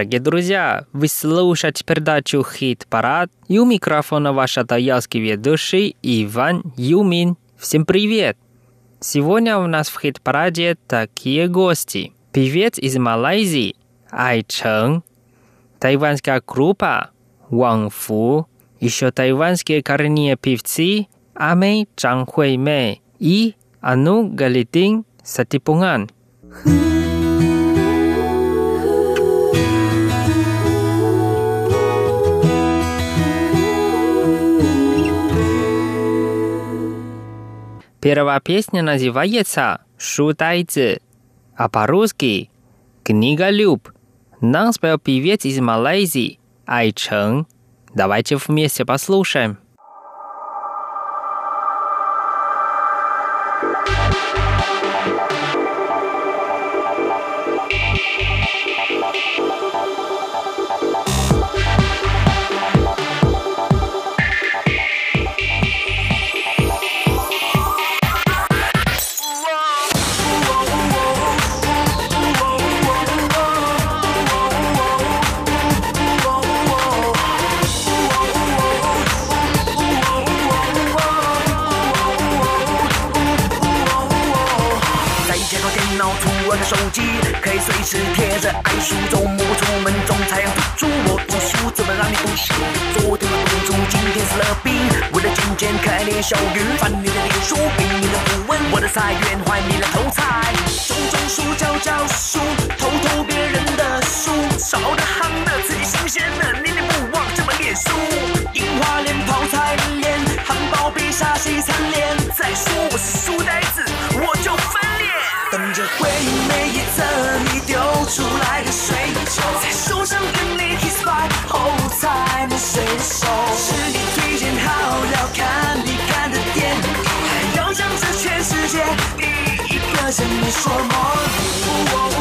Дорогие друзья, вы слушаете передачу «Хит-парад» и у микрофона ваш таялский ведущий Иван Юмин. Всем привет! Сегодня у нас в «Хит-параде» такие гости. Певец из Малайзии Ай Чeng, тайванская группа Ван Фу, еще тайванские коренные певцы Амей Чжан Хуэй Мэй и Ану Галитин Сатипунган. Первая песня называется «Шутайцы», а по-русски «Книголюб». Нам спел певец из Малайзии Ай Чeng. Давайте вместе послушаем. 小鱼，翻你的脸书，拼命的不问我的财源，换你来偷菜。种种书，教教书，偷偷别人的书，烧的夯的，自己新鲜的，念念不忘这本脸书。樱花脸泡菜脸，汉堡披萨西餐脸，再说我是书呆子，我就翻脸。等着回应每一则你丢出来的水球，在书上跟你 kiss bye 后才能随手。谢谢你说梦。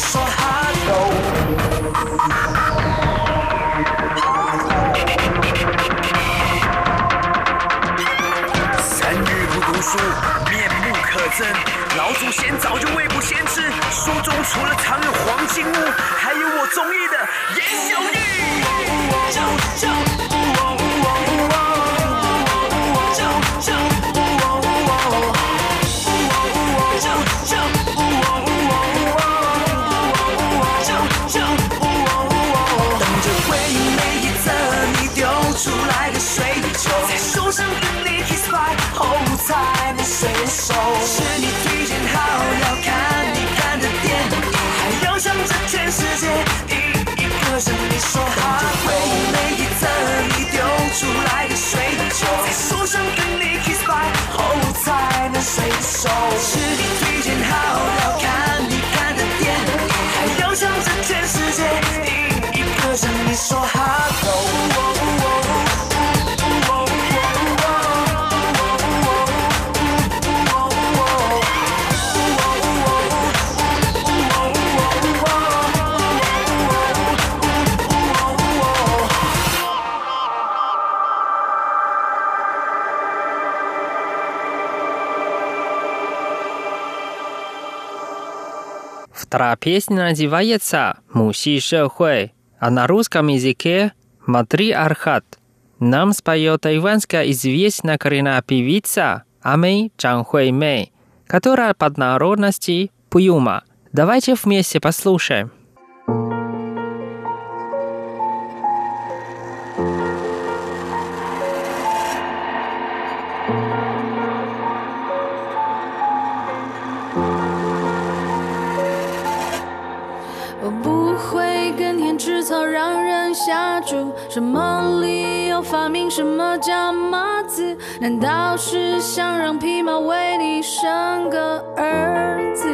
说 hello。三日不读书，面目可憎。老祖先早就未卜先知，书中除了藏有黄金屋，还有我中意的说 hello。回应每一则你丢出来的水球，在树上跟你 kiss bye 后才能随手。是你推荐好要看你看的电影，还要向着全世界第一个向你说好。Вторая песня называется «Муси Шэхуэй», а на русском языке «Матри Архат». Нам споет тайванская известная коренная певица Амэй Чанхуэй Мэй, которая под народности Пуюма. Давайте вместе послушаем. 什么理由发明什么叫马子？难道是想让匹马为你生个儿子？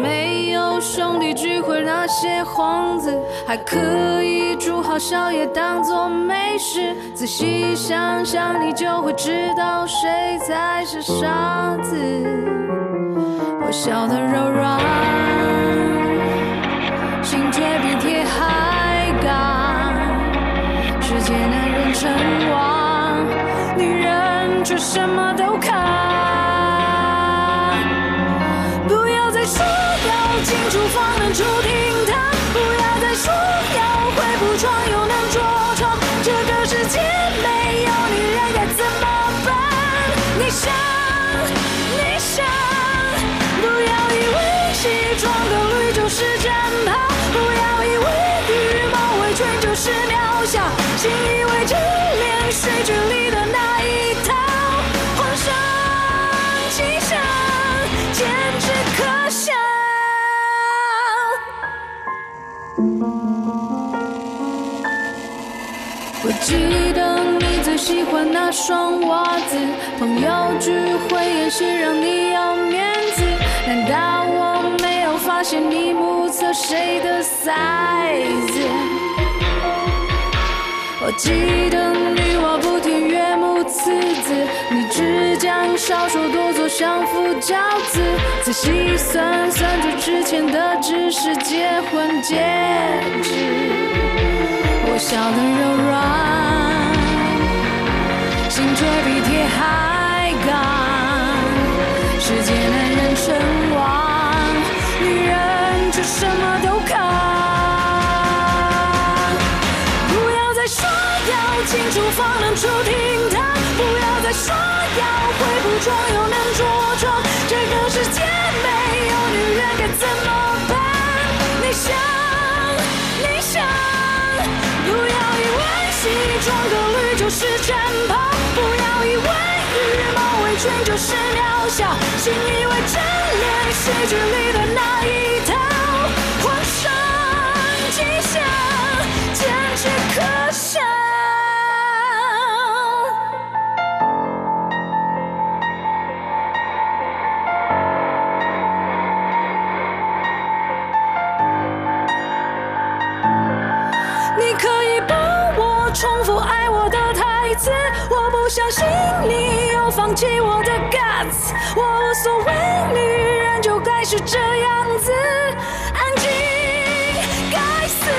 没有兄弟聚会那些幌子，还可以煮好宵夜当做美食。仔细想想，你就会知道谁才是傻子。我笑得柔软，世界男人称王，女人却什么都看。不要再说要进厨房能出题信以为真连续剧里的那一套，皇上气象简直可笑。我记得你最喜欢那双袜子，朋友聚会演戏让你要面子，难道我没有发现你目测谁的 size？记得女娲补天岳母刺字，你只讲少说多做相夫教子，仔细算算这之前的只是结婚戒指。我笑得柔软，心却比铁还刚。世界男人称王，女人却什么都进厨房能出厅堂，不要再说要会铺床又能着床，这个世界没有女人该怎么办？你想，你想，不要以为西装革履就是战袍，不要以为羽毛围裙就是渺小，信以为真连续剧里的那一相信你有放弃我的 guts，我无所谓，女人就该是这样子，安静，该死！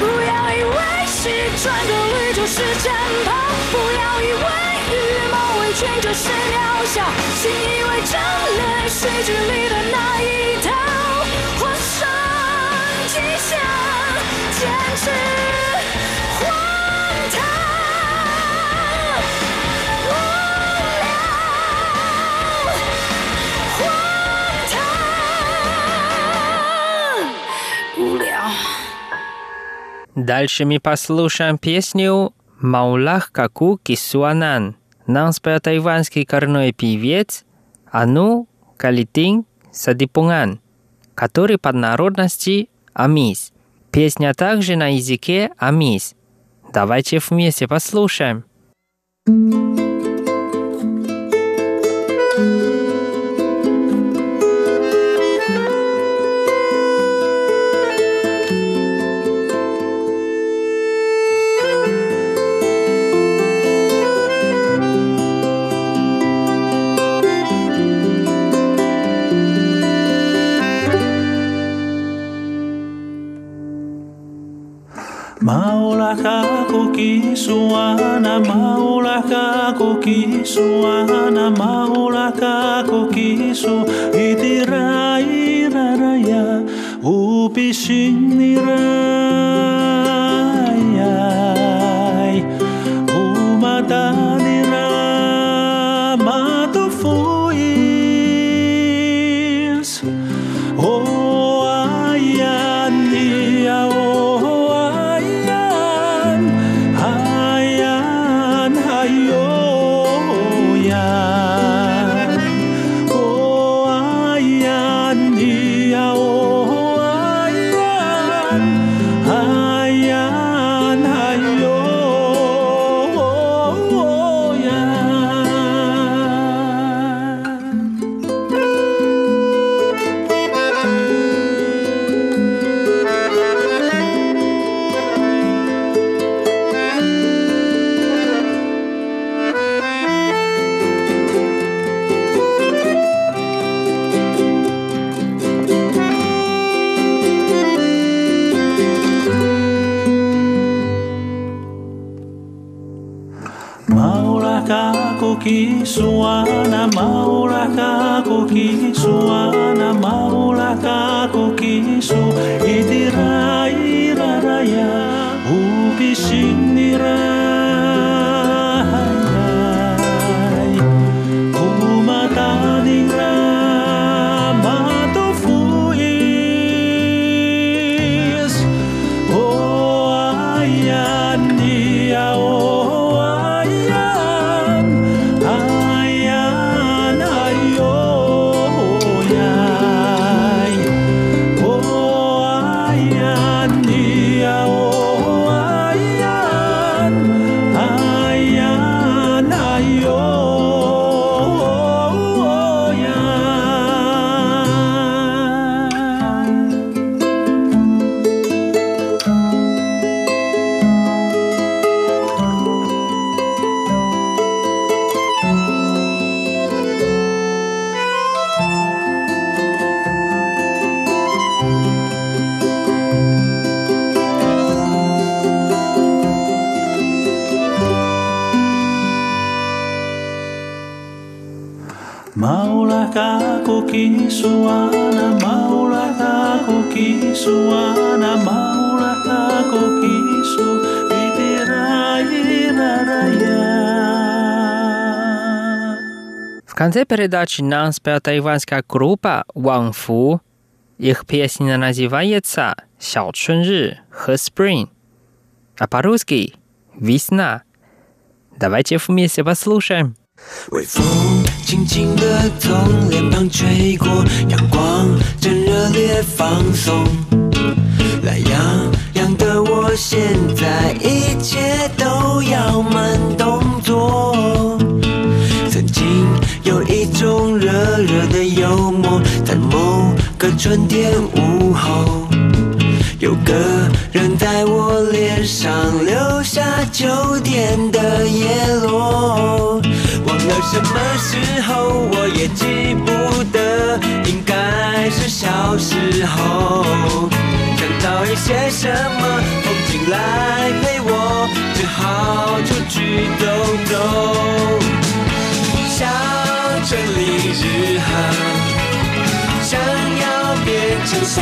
不要以为西装革履就是战袍，不要以为羽毛围裙就是渺小，信以为真连续剧里的那一套，皇上吉祥，坚持 Дальше мы послушаем песню «Маулах Каку Кисуанан». Нам спел тайванский коренной певец Ану Калитин Садипунган, который под народности Амис. Песня также на языке Амис. Давайте вместе послушаем. Maulah kokisuana maulaka kokisuana maulaka kokisu itira kizuan, ama horak ako kizuan. kiswana maulatako kiswana maulatako kisu В конце передачи нам спела тайванская группа Wang Fu. Их песня называется «Сяо Чунри» He Spring, а по-русски «Весна». Давайте вместе послушаем. 微风轻轻地从脸庞吹过，阳光正热烈放松。懒洋洋的我，现在一切都要慢动作。曾经有一种热热的幽默，在某个春天午后。有个人在我脸上留下秋天的叶后。想到一些什么风景来陪我，只好出去兜兜。小镇里日和，想要变成小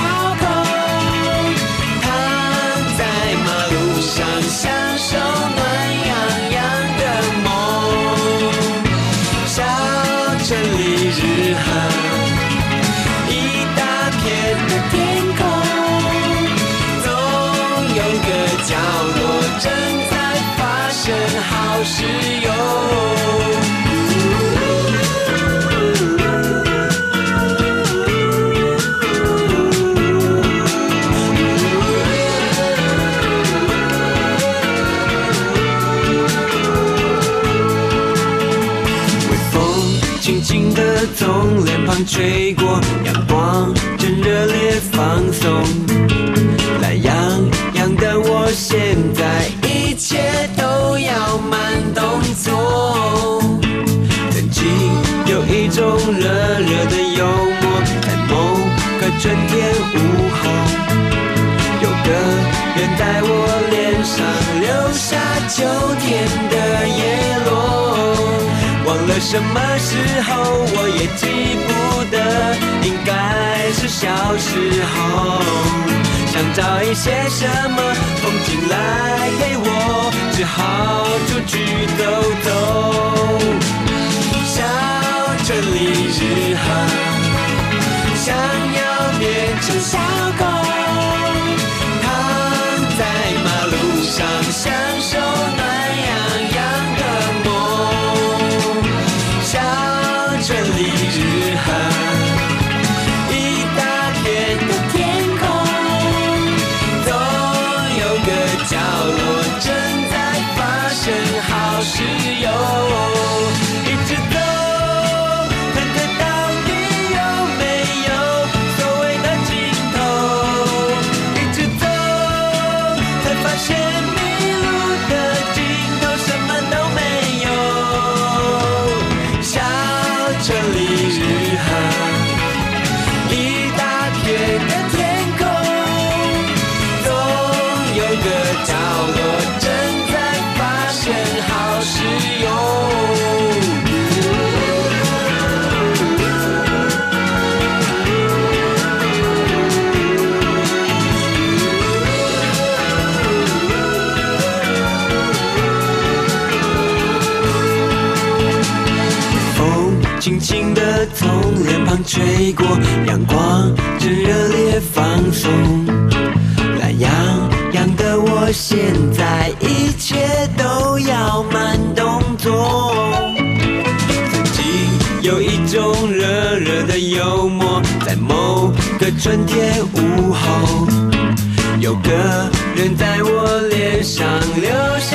从脸庞吹过，阳光正热烈放松。懒洋洋的我，现在一切都要慢动作。曾经有一种热热的幽默，在某个春天午后。有个人在我脸上留下秋天的叶落，忘了什么时候，我也记不，应该是小时候。想找一些什么风景来陪我，只好出去走走。小镇里日韩，想要变成轻轻地从脸庞吹过，阳光正热烈放松。懒洋洋的我，现在一切都要慢动作。曾经有一种热热的幽默，在某个春天午后，有个人在我脸上留下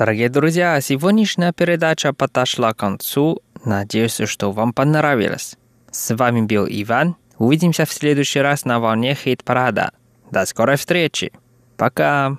Дорогие друзья, сегодняшняя передача подошла к концу. Надеюсь, что вам понравилось. С вами был Иван. Увидимся в следующий раз на волне хит-парада. До скорой встречи. Пока.